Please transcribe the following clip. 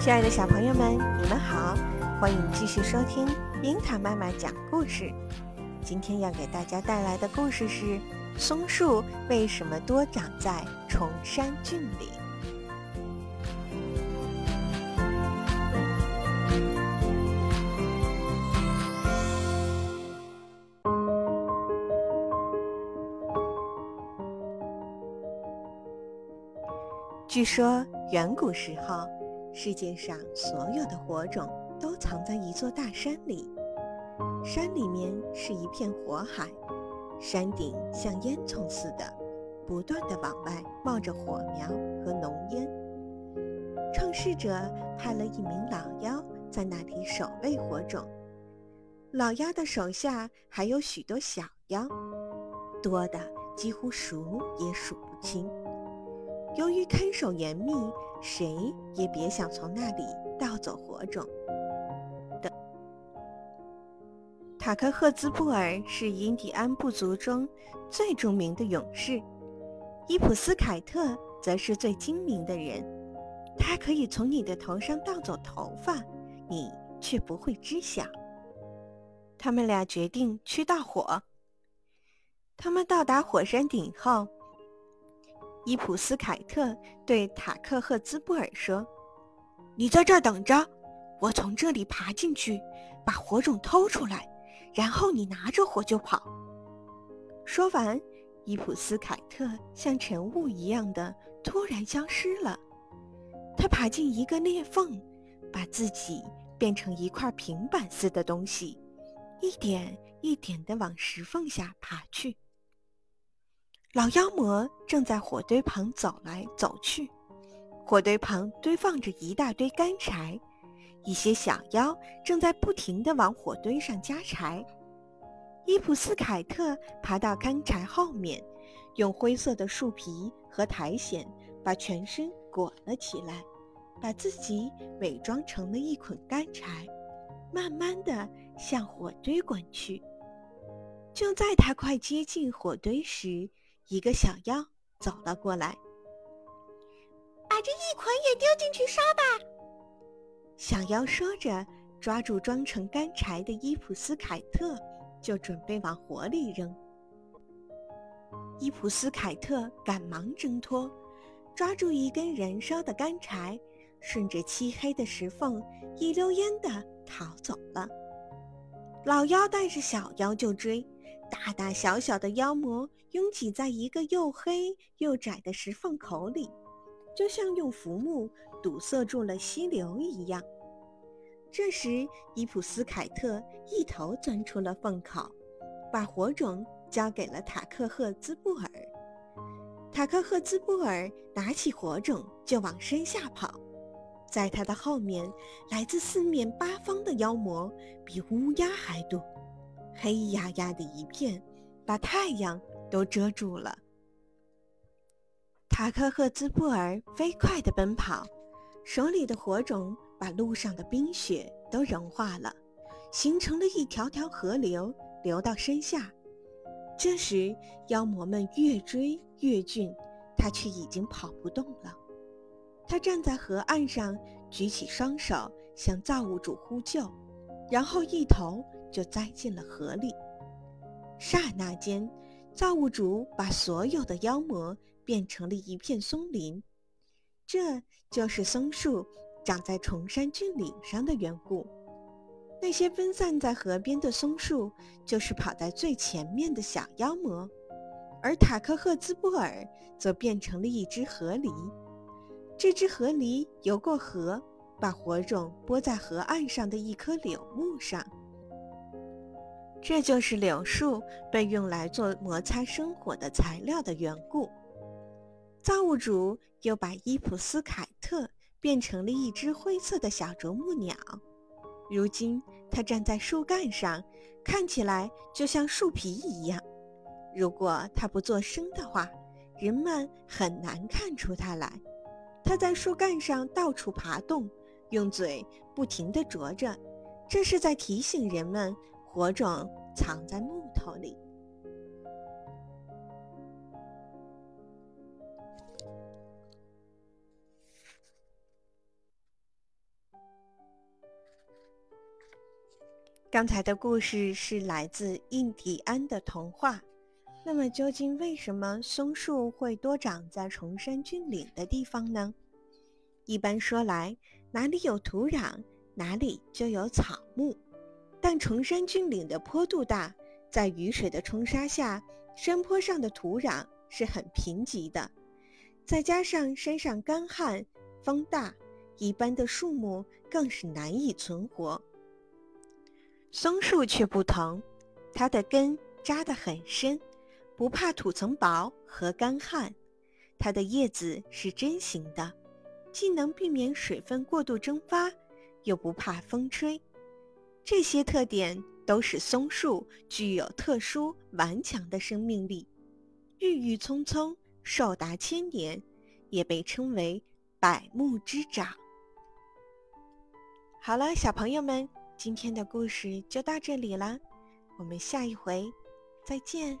亲爱的小朋友们，你们好，欢迎继续收听樱桃妈妈讲故事。今天要给大家带来的故事是：松树为什么多长在崇山峻岭？据说远古时候，世界上所有的火种都藏在一座大山里。山里面是一片火海，山顶像烟囱似的，不断的往外冒着火苗和浓烟。创世者派了一名老妖在那里守卫火种，老妖的手下还有许多小妖，多的几乎数也数不清。由于看守严密，谁也别想从那里盗走火种。的塔克赫兹布尔是印第安部族中最著名的勇士，伊普斯凯特则是最精明的人。他可以从你的头上盗走头发，你却不会知晓。他们俩决定去盗火。他们到达火山顶后。伊普斯凯特对塔克赫兹布尔说：“你在这儿等着，我从这里爬进去，把火种偷出来，然后你拿着火就跑。”说完，伊普斯凯特像晨雾一样的突然消失了。他爬进一个裂缝，把自己变成一块平板似的东西，一点一点地往石缝下爬去。老妖魔正在火堆旁走来走去，火堆旁堆放着一大堆干柴，一些小妖正在不停地往火堆上加柴。伊普斯凯特爬到干柴后面，用灰色的树皮和苔藓把全身裹了起来，把自己伪装成了一捆干柴，慢慢地向火堆滚去。就在他快接近火堆时，一个小妖走了过来，把这一捆也丢进去烧吧。小妖说着，抓住装成干柴的伊普斯凯特，就准备往火里扔。伊普斯凯特赶忙挣脱，抓住一根燃烧的干柴，顺着漆黑的石缝一溜烟的逃走了。老妖带着小妖就追。大大小小的妖魔拥挤在一个又黑又窄的石缝口里，就像用浮木堵塞住了溪流一样。这时，伊普斯凯特一头钻出了缝口，把火种交给了塔克赫兹布尔。塔克赫兹布尔拿起火种就往山下跑，在他的后面，来自四面八方的妖魔比乌鸦还多。黑压压的一片，把太阳都遮住了。塔克赫兹布尔飞快地奔跑，手里的火种把路上的冰雪都融化了，形成了一条条河流，流到身下。这时，妖魔们越追越近，他却已经跑不动了。他站在河岸上，举起双手向造物主呼救，然后一头。就栽进了河里。刹那间，造物主把所有的妖魔变成了一片松林。这就是松树长在崇山峻岭上的缘故。那些分散在河边的松树，就是跑在最前面的小妖魔。而塔克赫兹布尔则变成了一只河狸。这只河狸游过河，把火种拨在河岸上的一棵柳木上。这就是柳树被用来做摩擦生火的材料的缘故。造物主又把伊普斯凯特变成了一只灰色的小啄木鸟。如今，它站在树干上，看起来就像树皮一样。如果它不做声的话，人们很难看出它来。它在树干上到处爬动，用嘴不停地啄着，这是在提醒人们。火种藏在木头里。刚才的故事是来自印第安的童话那么究竟为什么松树会多长在崇山峻岭的地方呢？一般说来哪里有土壤哪里就有草木。但崇山峻岭的坡度大，在雨水的冲刷下，山坡上的土壤是很贫瘠的。再加上山上干旱、风大，一般的树木更是难以存活。松树却不同，它的根扎得很深。不怕土层薄和干旱，它的叶子是针形的，既能避免水分过度蒸发，又不怕风吹。这些特点都使松树具有特殊顽强的生命力郁郁葱葱寿达千年也被称为百木之长好了小朋友们今天的故事就到这里了我们下一回再见。